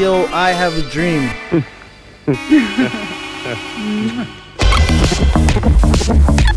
Radio I Have a Dream.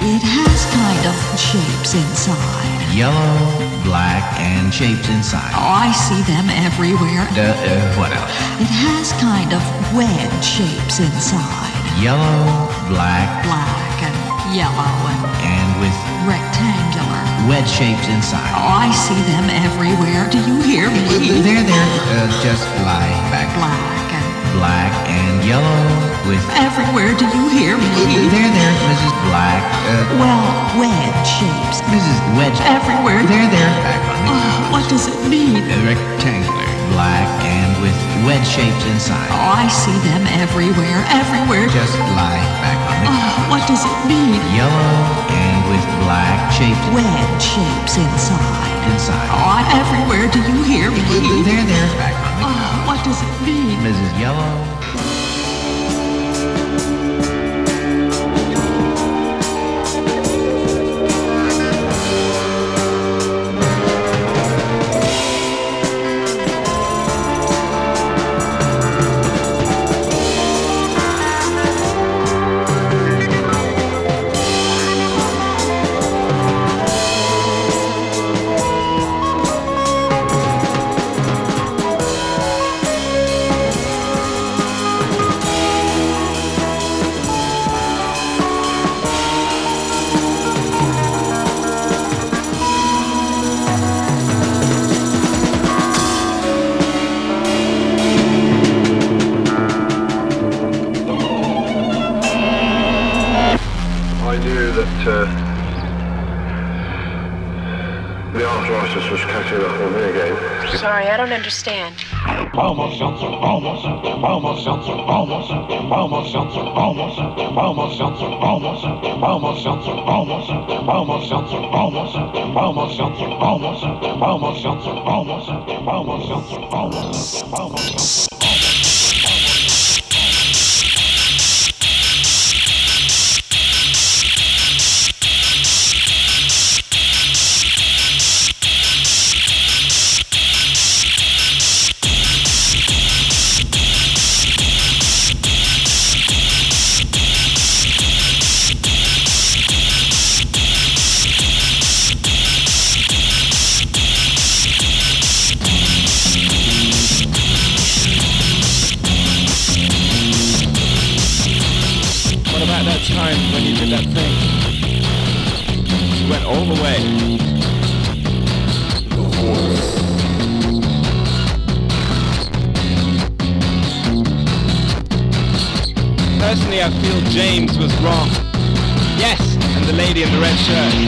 it has kind of shapes inside. Yellow, black, and shapes inside. Oh, I see them everywhere. And uh, what else? It has kind of wedge shapes inside. Yellow, black, Black and yellow and and with rectangular. wedge shapes inside. Oh, I see them everywhere. Do you hear me? They're there, there. Uh, just lie back. Black Black and yellow with. everywhere. Do you hear me? There, there, Mrs. Black. Uh, Well, wedge shapes. Mrs. Wedge. Everywhere. There, there. Back on the Oh, what does it mean? Uh, rectangular, black, and with wedge shapes inside. Oh, I see them everywhere. Everywhere. Just lie back on the Oh, what does it mean? yellow and with black shapes Wedge shapes inside. inside. Oh, everywhere. Do you hear me? There, there. Back what does it mean? Mrs. Yellow. The arthritis was catching up on me again. Sorry, I don't understand. shut.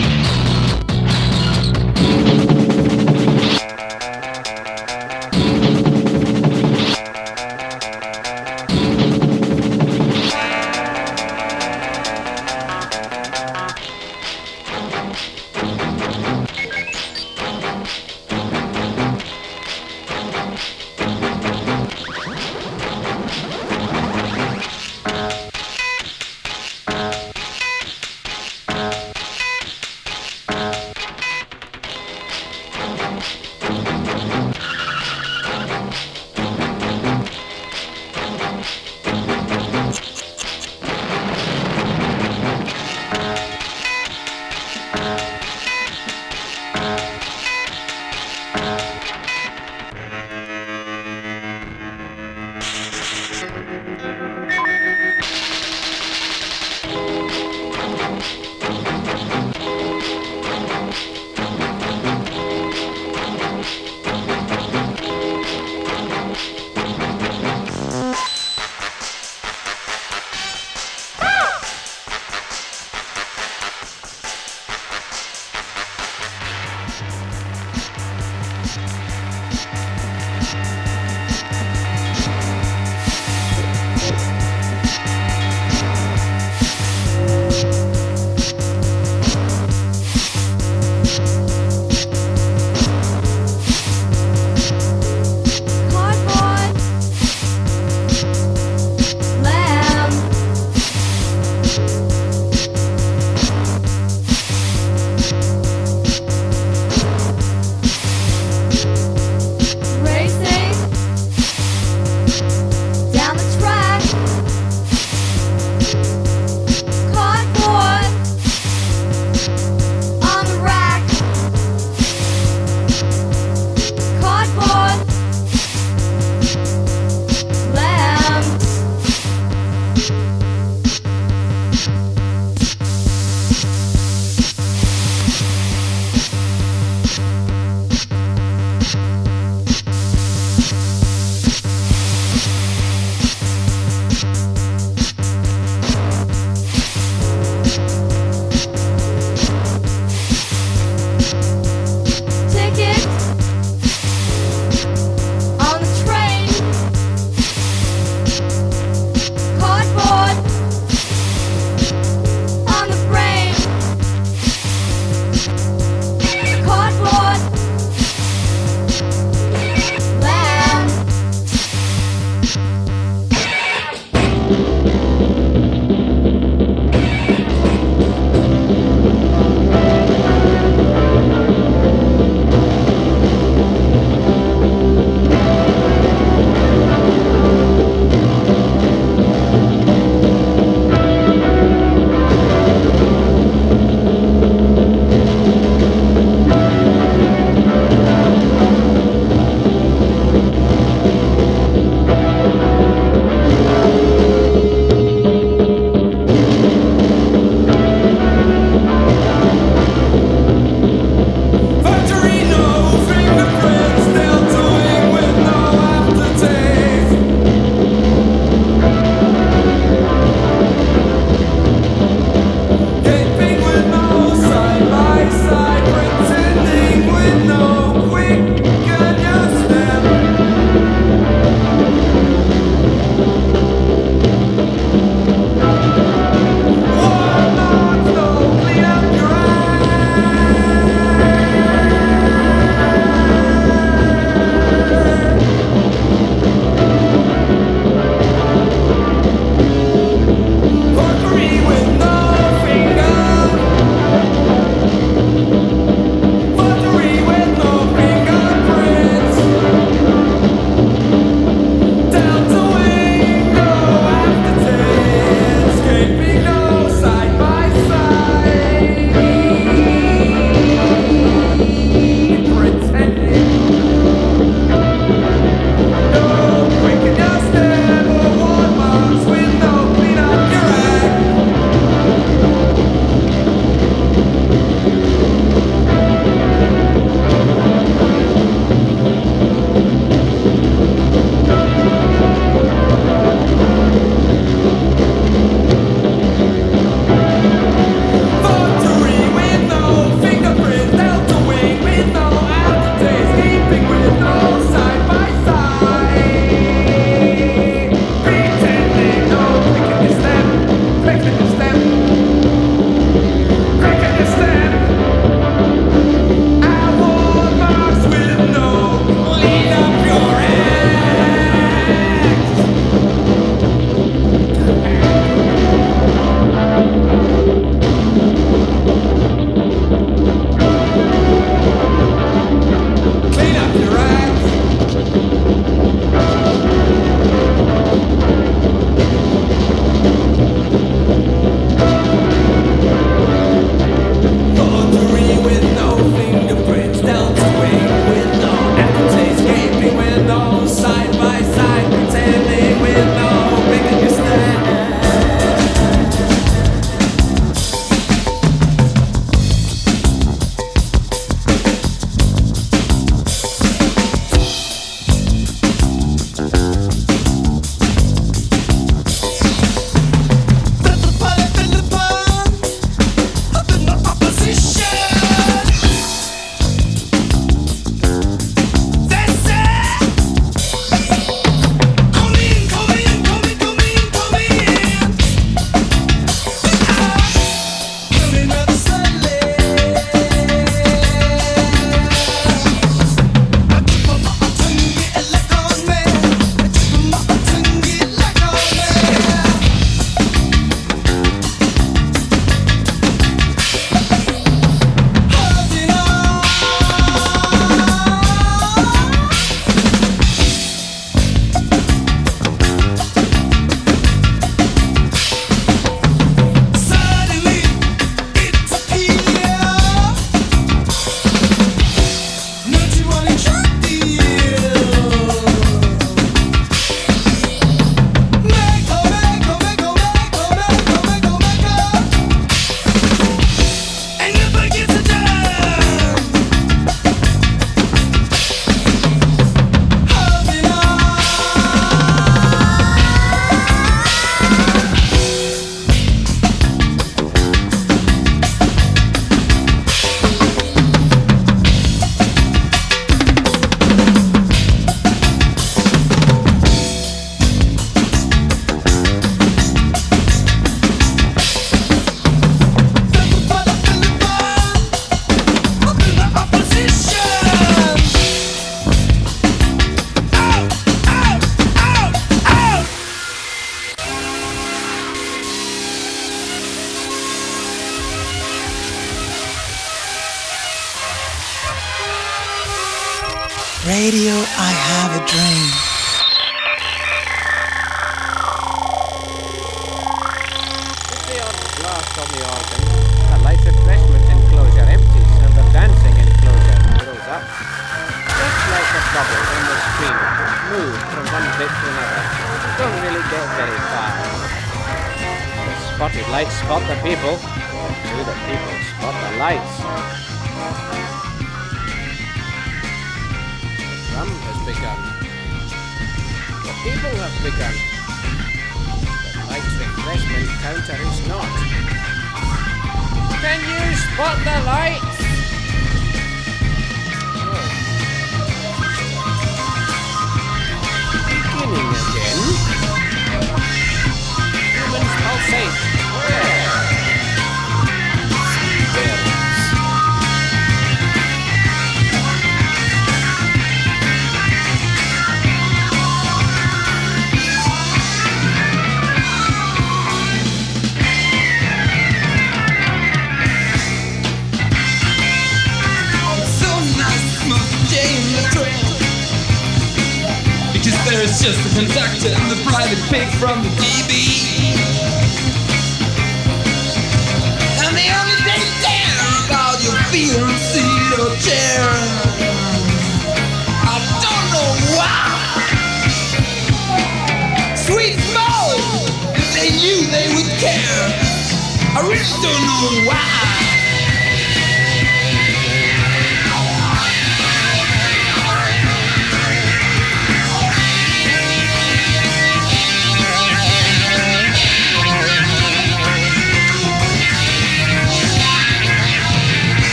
I don't know why.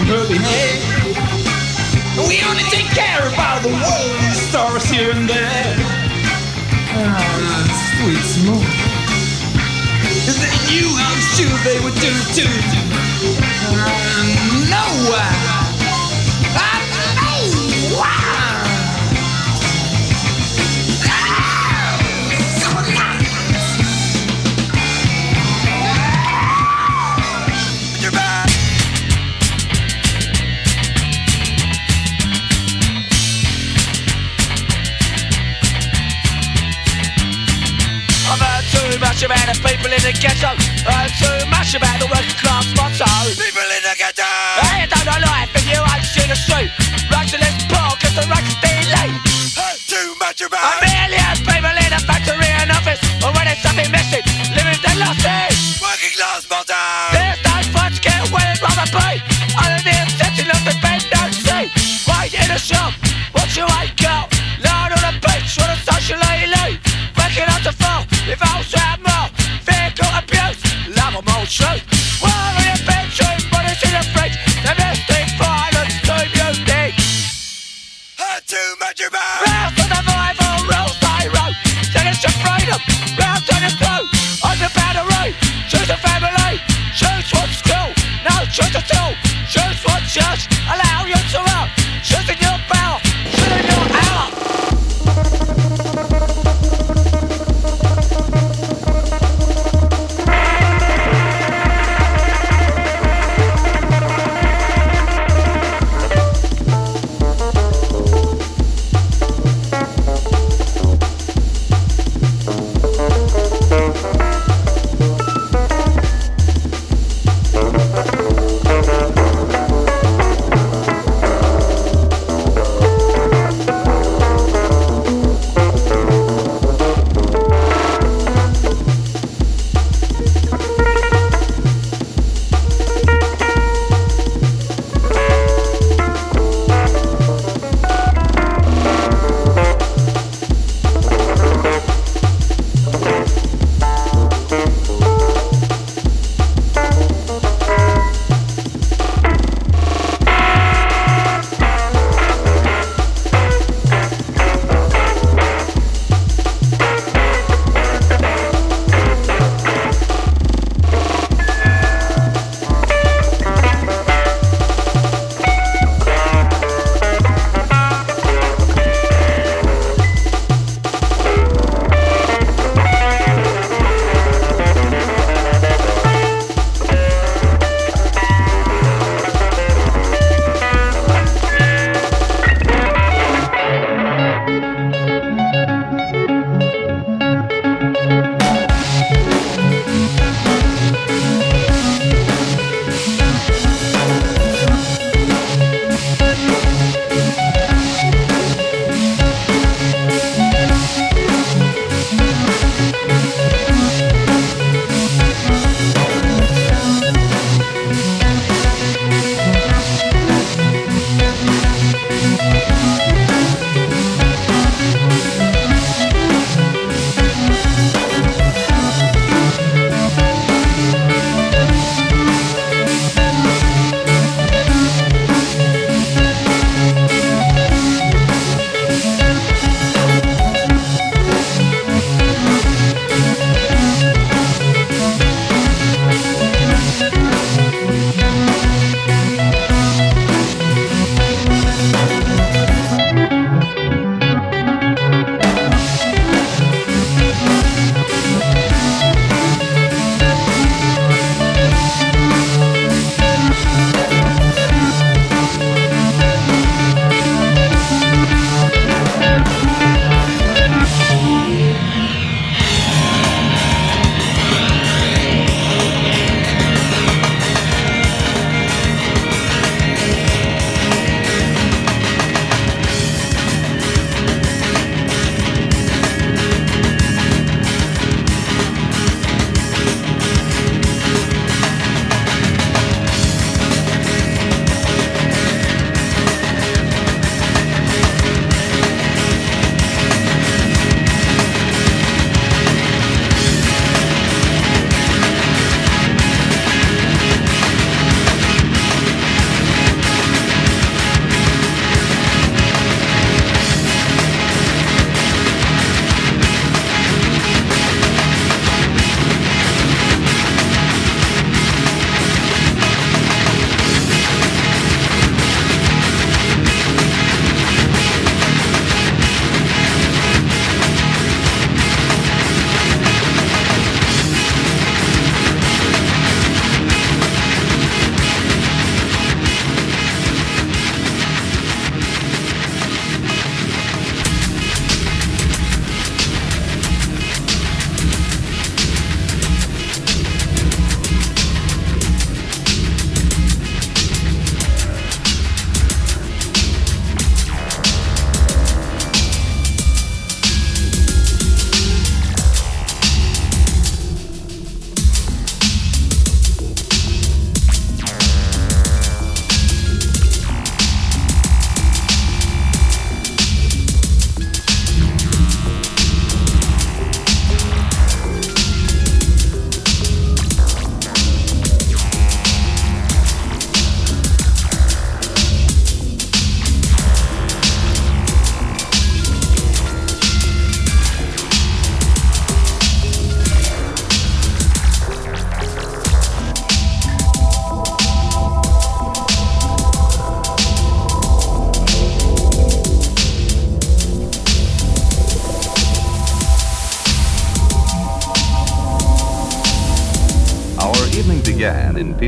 from early hay. We only take care about the world worldly stars here and there. Ah, sweet smoke. And they knew I'm sure they would do too. I know. much about the people in the ghetto, and too much about the working class motto.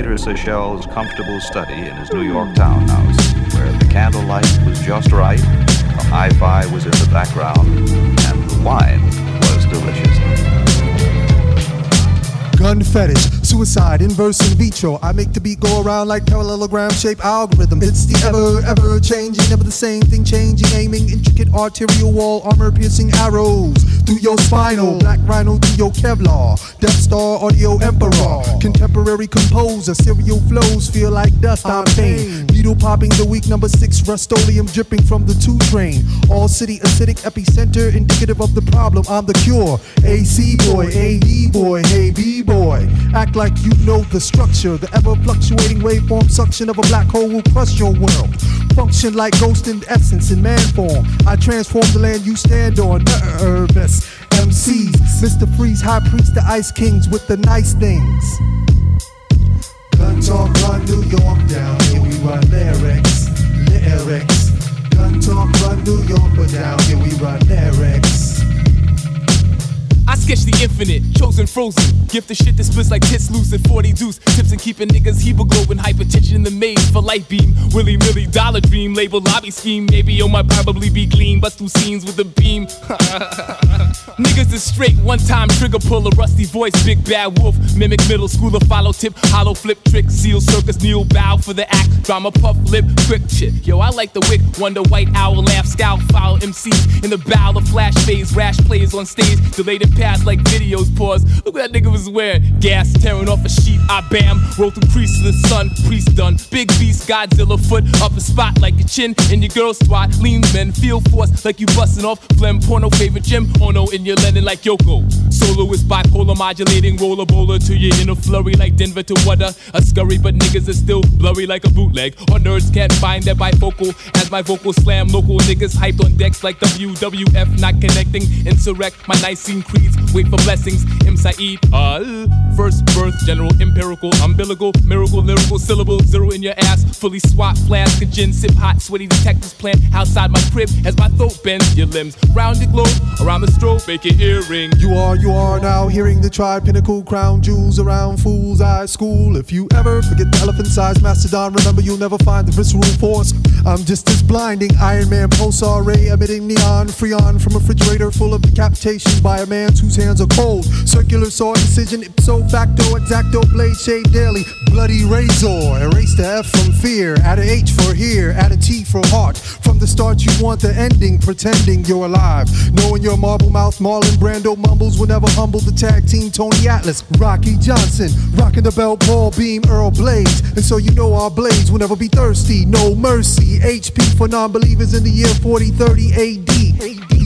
Peter Seychelles' comfortable study in his New York townhouse, where the candlelight was just right, the hi-fi was in the background, and the wine was delicious. Gun fetish, suicide, inverse in vitro. I make the beat go around like parallelogram shaped algorithm. It's the ever, ever changing, never the same thing changing. Aiming intricate arterial wall, armor piercing arrows through your spinal. Black rhino through your Kevlar. Death Star audio emperor. Contemporary composer, serial flows feel like dust. I'm pain. Needle popping the week number six, Rust-Oleum dripping from the two train. All city acidic epicenter, indicative of the problem. I'm the cure. AC boy, AD boy, hey B boy. Act like you know the structure. The ever fluctuating waveform suction of a black hole will crush your world. Function like ghost in essence in man form. I transform the land you stand on. Nervous MCs, Mr. Freeze, High Priest, the Ice Kings with the nice things. Infinite, chosen frozen. Gift the shit that splits like tits loose and 40 deuce. Tips and keeping niggas hemoglobin, hypertension in the maze for light beam. Willy Milly dollar dream, label lobby scheme. Maybe on my probably be gleam, bust through scenes with a beam. niggas is straight, one time trigger pull, a rusty voice, big bad wolf. Mimic middle schooler, follow tip, hollow flip trick, seal circus, kneel bow for the act. Drama puff lip, quick shit. Yo, I like the wick, wonder white owl laugh, scowl, foul MCs in the bow of flash phase, rash plays on stage, delayed it past like videos pause. Look what that nigga was wearing. Gas tearing off a sheet, I bam. Roll through crease to the sun, priest done. Big beast, Godzilla foot up a spot like a chin in your girl squad. Lean men, feel force like you busting off. Phlegm, porno, favorite gym. Oh no, in your Lennon like Yoko. Solo is bipolar modulating, roller bowler to your inner flurry like Denver to water. A scurry, but niggas are still blurry like a bootleg. Or nerds can't find their bifocal as my vocal slam. Local niggas hyped on decks like WWF, not connecting. Insurrect my Nicene creeds. Wait for blessings. M. Saeed. First birth, general, empirical, umbilical, miracle, lyrical, syllable, zero in your ass. Fully swat, flask, a gin, sip hot, sweaty detectives plant outside my crib as my throat bends. Your limbs round the globe, around the strobe, make your earring. You are, you are now hearing the tri pinnacle crown jewels around fool's eye school. If you ever forget the elephant sized mastodon, remember you'll never find the visceral force. I'm just as blinding Iron Man pulsar ray emitting neon freon from a refrigerator full of decapitations by a man whose hands are cold. Circular saw incision, ipso facto, exacto blade shave daily. Bloody razor, erase the F from fear. Add a H for here, add a T for heart. From the start, you want the ending, pretending you're alive. Knowing your marble mouth, Marlon Brando mumbles will never humble the tag team Tony Atlas, Rocky Johnson, rocking the belt ball beam, Earl Blades. And so you know our blades will never be thirsty, no mercy. HP for non believers in the year 4030 AD. cannot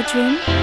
a Dream.